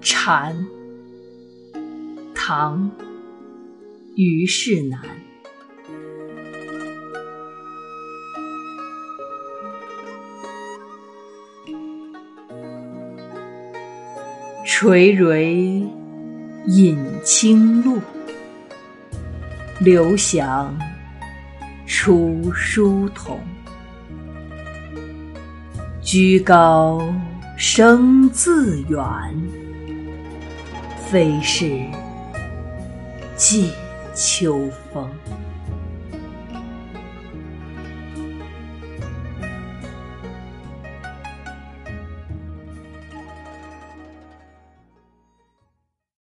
蝉，唐，虞世南。垂緌饮清露，流响出书童。居高声自远，非是藉秋风。